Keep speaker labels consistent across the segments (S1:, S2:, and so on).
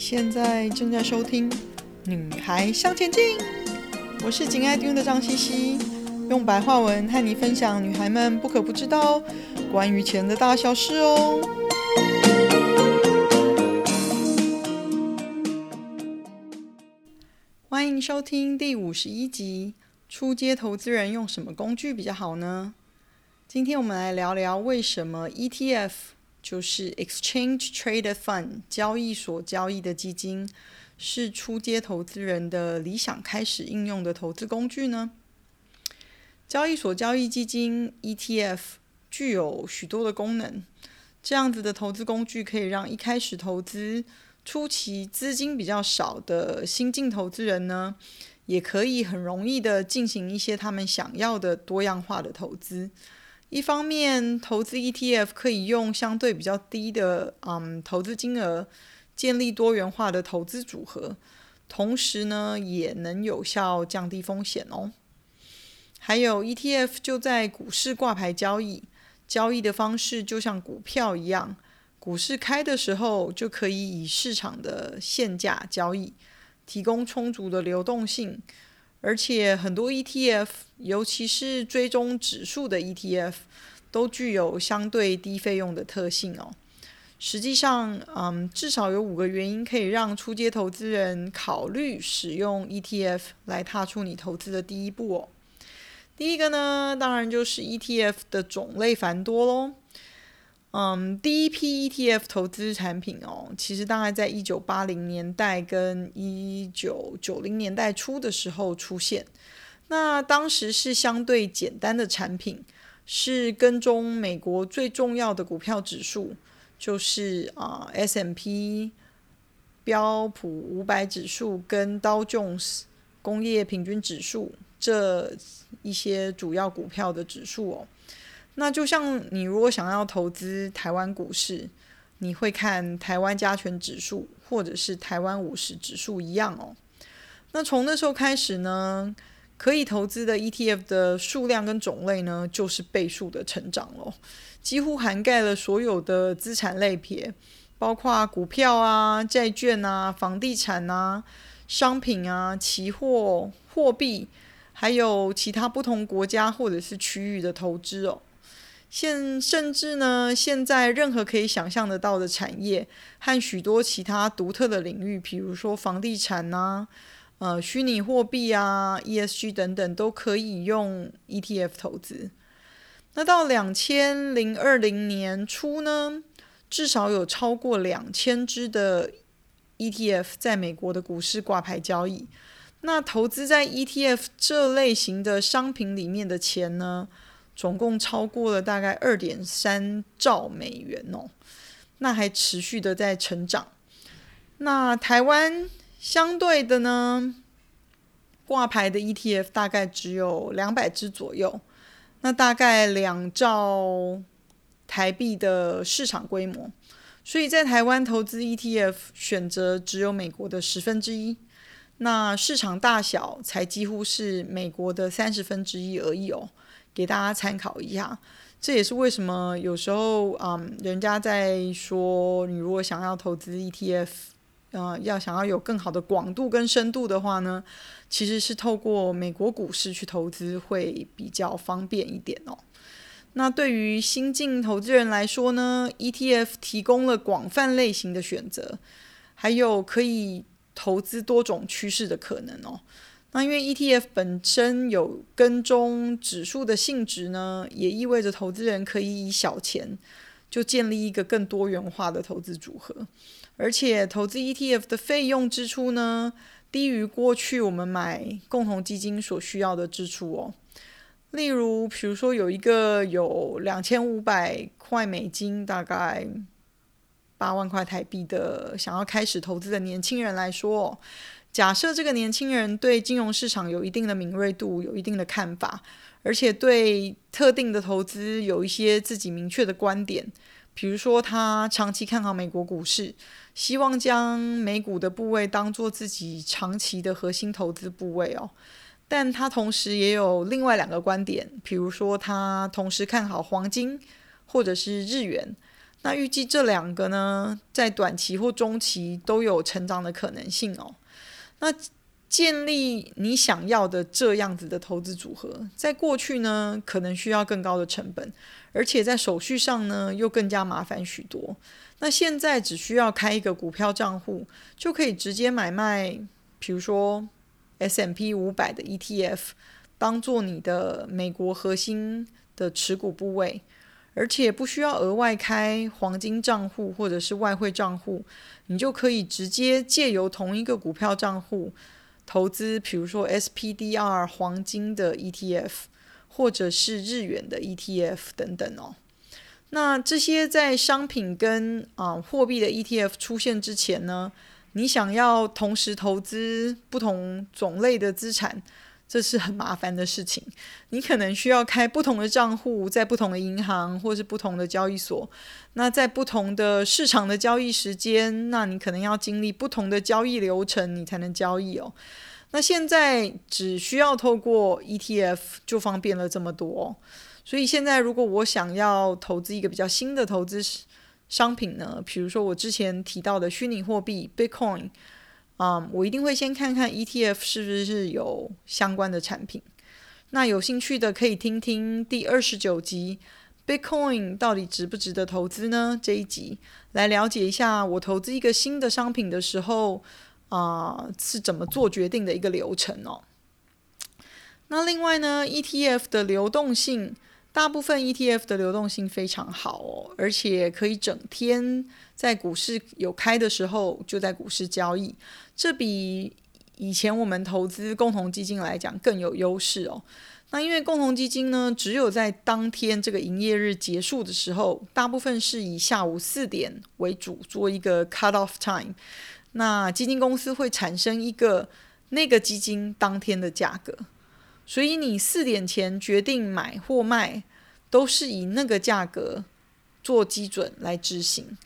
S1: 现在正在收听《女孩向前进》，我是紧爱听的张茜茜，用白话文和你分享女孩们不可不知道关于钱的大小事哦。欢迎收听第五十一集：初阶投资人用什么工具比较好呢？今天我们来聊聊为什么 ETF。就是 Exchange Traded Fund 交易所交易的基金是初阶投资人的理想开始应用的投资工具呢？交易所交易基金 ETF 具有许多的功能，这样子的投资工具可以让一开始投资初期资金比较少的新进投资人呢，也可以很容易的进行一些他们想要的多样化的投资。一方面，投资 ETF 可以用相对比较低的嗯投资金额建立多元化的投资组合，同时呢，也能有效降低风险哦。还有 ETF 就在股市挂牌交易，交易的方式就像股票一样，股市开的时候就可以以市场的现价交易，提供充足的流动性。而且很多 ETF，尤其是追踪指数的 ETF，都具有相对低费用的特性哦。实际上，嗯，至少有五个原因可以让初阶投资人考虑使用 ETF 来踏出你投资的第一步哦。第一个呢，当然就是 ETF 的种类繁多喽。嗯，第一批 ETF 投资产品哦，其实大概在一九八零年代跟一九九零年代初的时候出现。那当时是相对简单的产品，是跟踪美国最重要的股票指数，就是啊、呃、S&P 标普五百指数跟道琼斯工业平均指数这一些主要股票的指数哦。那就像你如果想要投资台湾股市，你会看台湾加权指数或者是台湾五十指数一样哦。那从那时候开始呢，可以投资的 ETF 的数量跟种类呢，就是倍数的成长咯，几乎涵盖了所有的资产类别，包括股票啊、债券啊、房地产啊、商品啊、期货、货币，还有其他不同国家或者是区域的投资哦。现甚至呢，现在任何可以想象得到的产业和许多其他独特的领域，比如说房地产呐、啊、呃虚拟货币啊、ESG 等等，都可以用 ETF 投资。那到两千零二零年初呢，至少有超过两千只的 ETF 在美国的股市挂牌交易。那投资在 ETF 这类型的商品里面的钱呢，总共超过了大概二点三兆美元哦，那还持续的在成长。那台湾相对的呢，挂牌的 ETF 大概只有两百只左右，那大概两兆台币的市场规模，所以在台湾投资 ETF 选择只有美国的十分之一，那市场大小才几乎是美国的三十分之一而已哦。给大家参考一下，这也是为什么有时候，嗯，人家在说你如果想要投资 ETF，呃，要想要有更好的广度跟深度的话呢，其实是透过美国股市去投资会比较方便一点哦。那对于新进投资人来说呢，ETF 提供了广泛类型的选择，还有可以投资多种趋势的可能哦。那因为 ETF 本身有跟踪指数的性质呢，也意味着投资人可以以小钱就建立一个更多元化的投资组合，而且投资 ETF 的费用支出呢，低于过去我们买共同基金所需要的支出哦。例如，比如说有一个有两千五百块美金，大概八万块台币的想要开始投资的年轻人来说。假设这个年轻人对金融市场有一定的敏锐度，有一定的看法，而且对特定的投资有一些自己明确的观点，比如说他长期看好美国股市，希望将美股的部位当做自己长期的核心投资部位哦。但他同时也有另外两个观点，比如说他同时看好黄金或者是日元，那预计这两个呢，在短期或中期都有成长的可能性哦。那建立你想要的这样子的投资组合，在过去呢，可能需要更高的成本，而且在手续上呢，又更加麻烦许多。那现在只需要开一个股票账户，就可以直接买卖，比如说 S M P 五百的 ETF，当做你的美国核心的持股部位，而且不需要额外开黄金账户或者是外汇账户，你就可以直接借由同一个股票账户。投资，比如说 SPDR 黄金的 ETF，或者是日元的 ETF 等等哦。那这些在商品跟啊、货币的 ETF 出现之前呢，你想要同时投资不同种类的资产。这是很麻烦的事情，你可能需要开不同的账户，在不同的银行或是不同的交易所。那在不同的市场的交易时间，那你可能要经历不同的交易流程，你才能交易哦。那现在只需要透过 ETF 就方便了这么多，所以现在如果我想要投资一个比较新的投资商品呢，比如说我之前提到的虚拟货币 Bitcoin。啊我一定会先看看 ETF 是不是有相关的产品。那有兴趣的可以听听第二十九集，Bitcoin 到底值不值得投资呢？这一集来了解一下我投资一个新的商品的时候啊、是怎么做决定的一个流程哦。那另外呢，ETF 的流动性。大部分 ETF 的流动性非常好哦，而且可以整天在股市有开的时候就在股市交易，这比以前我们投资共同基金来讲更有优势哦。那因为共同基金呢，只有在当天这个营业日结束的时候，大部分是以下午四点为主做一个 cut off time，那基金公司会产生一个那个基金当天的价格。所以你四点前决定买或卖，都是以那个价格做基准来执行。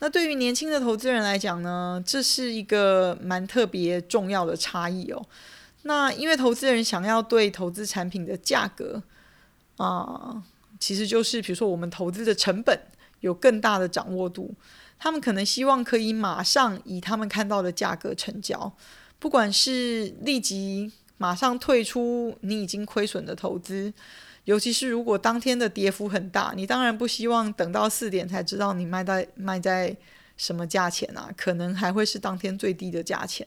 S1: 那对于年轻的投资人来讲呢，这是一个蛮特别重要的差异哦。那因为投资人想要对投资产品的价格啊、其实就是比如说我们投资的成本有更大的掌握度，他们可能希望可以马上以他们看到的价格成交，不管是立即。马上退出你已经亏损的投资，尤其是如果当天的跌幅很大，你当然不希望等到四点才知道你卖在卖在什么价钱啊，可能还会是当天最低的价钱。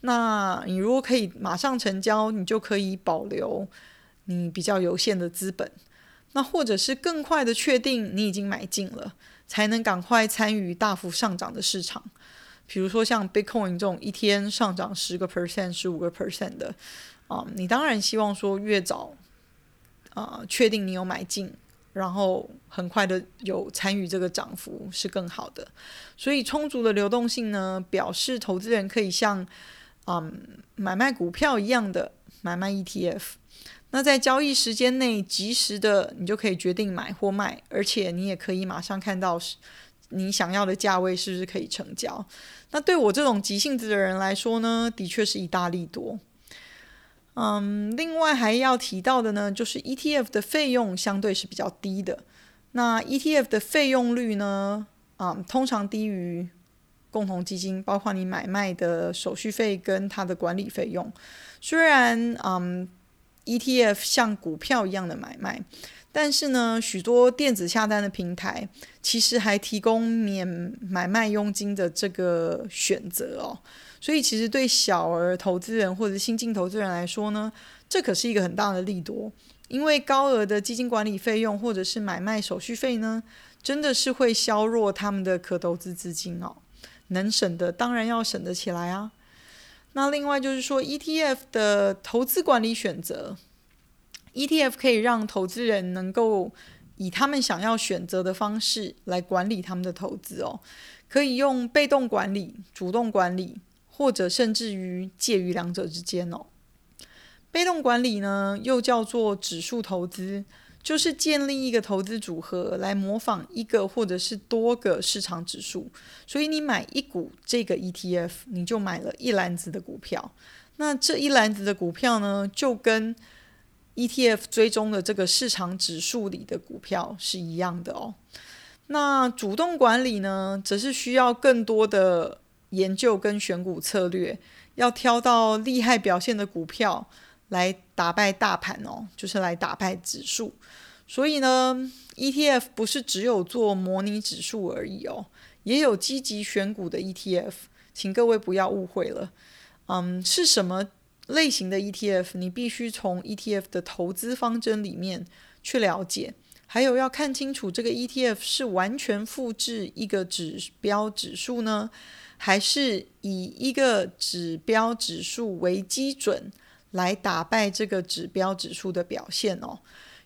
S1: 那你如果可以马上成交，你就可以保留你比较有限的资本，那或者是更快的确定你已经买进了，才能赶快参与大幅上涨的市场。比如说像 Bitcoin 这种一天上涨十个 percent、十五个 percent 的，啊、你当然希望说越早啊、确定你有买进，然后很快的有参与这个涨幅是更好的。所以充足的流动性呢，表示投资人可以像嗯买卖股票一样的买卖 ETF。那在交易时间内及时的，你就可以决定买或卖，而且你也可以马上看到你想要的价位是不是可以成交？那对我这种急性子的人来说呢，的确是一大利多。嗯，另外还要提到的呢，就是 ETF 的费用相对是比较低的。那 ETF 的费用率呢，嗯，通常低于共同基金，包括你买卖的手续费跟它的管理费用。虽然嗯，ETF 像股票一样的买卖。但是呢，许多电子下单的平台其实还提供免买卖佣金的这个选择哦，所以其实对小额投资人或者新进投资人来说呢，这可是一个很大的利多，因为高额的基金管理费用或者是买卖手续费呢，真的是会削弱他们的可投资资金哦，能省的当然要省得起来啊。那另外就是说，ETF 的投资管理选择。ETF 可以让投资人能够以他们想要选择的方式来管理他们的投资哦，可以用被动管理、主动管理，或者甚至于介于两者之间哦。被动管理呢，又叫做指数投资，就是建立一个投资组合来模仿一个或者是多个市场指数，所以你买一股这个 ETF，你就买了一篮子的股票。那这一篮子的股票呢，就跟 ETF 追踪的这个市场指数里的股票是一样的哦。那主动管理呢，则是需要更多的研究跟选股策略，要挑到厉害表现的股票来打败大盘哦，就是来打败指数。所以呢，ETF 不是只有做模拟指数而已哦，也有积极选股的 ETF，请各位不要误会了。嗯，是什么类型的 ETF？你必须从 ETF 的投资方针里面去了解。还有要看清楚，这个 ETF 是完全复制一个指标指数呢，还是以一个指标指数为基准来打败这个指标指数的表现哦？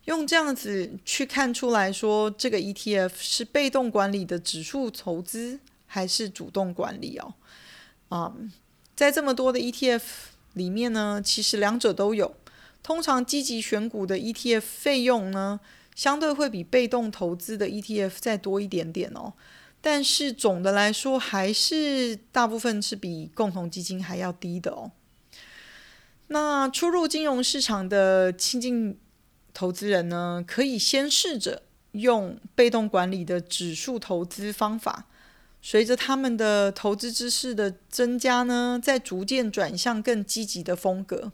S1: 用这样子去看出来说，这个 ETF 是被动管理的指数投资，还是主动管理哦？啊、在这么多的 ETF 里面呢，其实两者都有。通常积极选股的 ETF 费用呢，相对会比被动投资的 ETF 再多一点点哦，但是总的来说还是大部分是比共同基金还要低的哦。那初入金融市场的新进投资人呢，可以先试着用被动管理的指数投资方法，随着他们的投资知识的增加呢，在逐渐转向更积极的风格。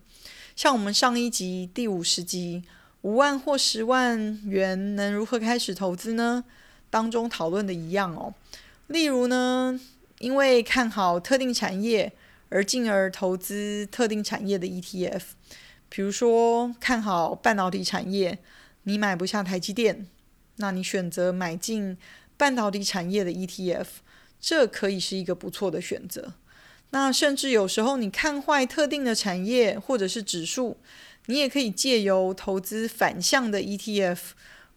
S1: 像我们上一集第五十集。五万或十万元能如何开始投资呢？当中讨论的一样哦。例如呢，因为看好特定产业而进而投资特定产业的 ETF，比如说看好半导体产业，你买不下台积电，那你选择买进半导体产业的 ETF，这可以是一个不错的选择。那甚至有时候你看坏特定的产业或者是指数。你也可以借由投资反向的 ETF，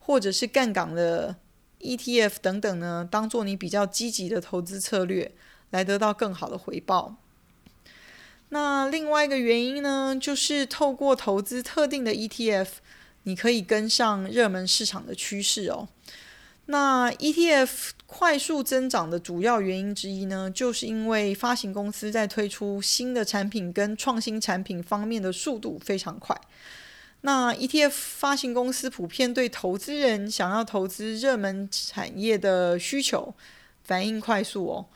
S1: 或者是杠杆的 ETF 等等呢，当做你比较积极的投资策略，来得到更好的回报。那另外一个原因呢，就是透过投资特定的 ETF，你可以跟上热门市场的趋势哦。那 ETF 快速增长的主要原因之一呢，就是因为发行公司在推出新的产品跟创新产品方面的速度非常快。那 ETF 发行公司普遍对投资人想要投资热门产业的需求反应快速哦。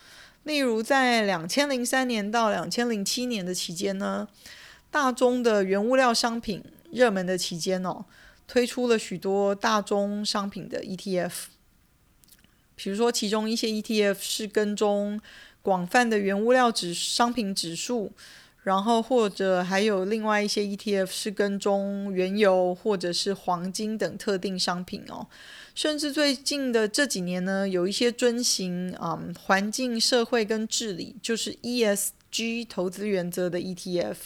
S1: 例如在两千零三年到两千零七年的期间呢，大宗的原物料商品热门的期间哦，推出了许多大宗商品的 ETF。比如说，其中一些 ETF 是跟踪广泛的原物料指商品指数，然后或者还有另外一些 ETF 是跟踪原油或者是黄金等特定商品哦。甚至最近的这几年呢，有一些遵循啊、嗯、环境、社会跟治理，就是 ESG 投资原则的 ETF，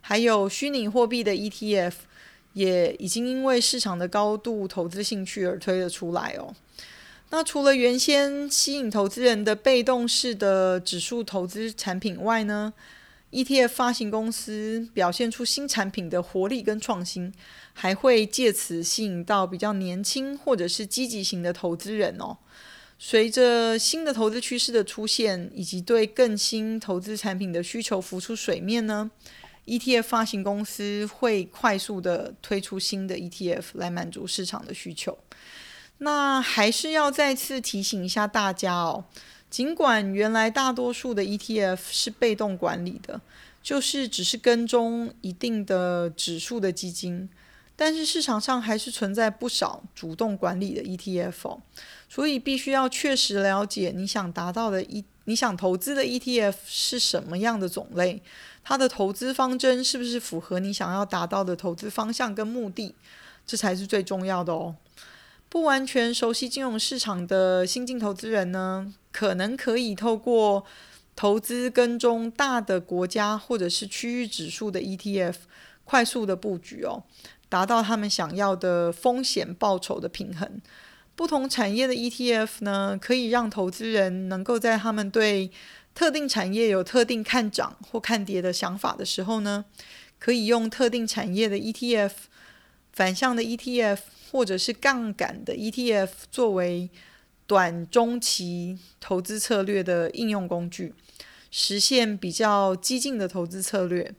S1: 还有虚拟货币的 ETF，也已经因为市场的高度投资兴趣而推了出来哦。那除了原先吸引投资人的被动式的指数投资产品外呢，ETF 发行公司表现出新产品的活力跟创新，还会借此吸引到比较年轻或者是积极型的投资人哦。随着新的投资趋势的出现，以及对更新投资产品的需求浮出水面呢，ETF 发行公司会快速的推出新的 ETF 来满足市场的需求。那还是要再次提醒一下大家哦，尽管原来大多数的 ETF 是被动管理的，就是只是跟踪一定的指数的基金，但是市场上还是存在不少主动管理的 ETF，所以必须要确实了解你想达到的一，你想投资的 ETF 是什么样的种类，它的投资方针是不是符合你想要达到的投资方向跟目的，这才是最重要的哦。不完全熟悉金融市场的新进投资人呢，可能可以透过投资跟踪大的国家或者是区域指数的 ETF，快速的布局哦，达到他们想要的风险报酬的平衡。不同产业的 ETF 呢，可以让投资人能够在他们对特定产业有特定看涨或看跌的想法的时候呢，可以用特定产业的 ETF，反向的 ETF。或者是杠杆的 ETF 作为短中期投资策略的应用工具，实现比较激进的投资策略。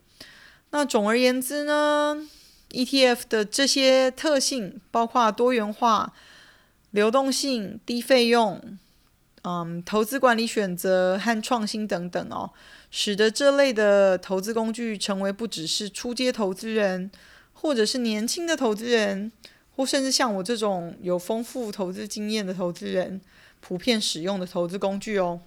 S1: 那总而言之呢，ETF 的这些特性包括多元化、流动性、低费用、嗯，投资管理选择和创新等等哦，使得这类的投资工具成为不只是初阶投资人，或者是年轻的投资人，甚至像我这种有丰富投资经验的投资人，普遍使用的投资工具哦。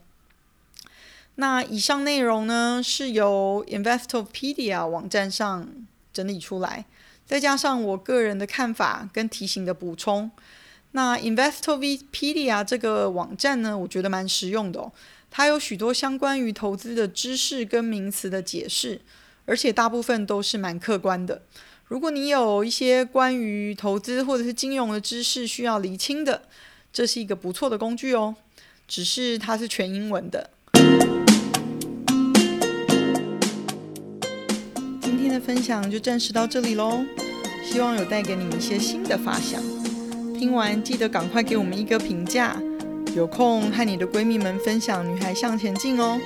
S1: 那以上内容呢，是由 Investopedia 网站上整理出来，再加上我个人的看法跟提醒的补充。那 Investopedia 这个网站呢，我觉得蛮实用的哦。它有许多相关于投资的知识跟名词的解释，而且大部分都是蛮客观的。如果你有一些关于投资或者是金融的知识需要厘清的，这是一个不错的工具哦。只是它是全英文的。今天的分享就暂时到这里喽，希望有带给你一些新的发想。听完记得赶快给我们一个评价，有空和你的闺蜜们分享《女孩向前进》哦。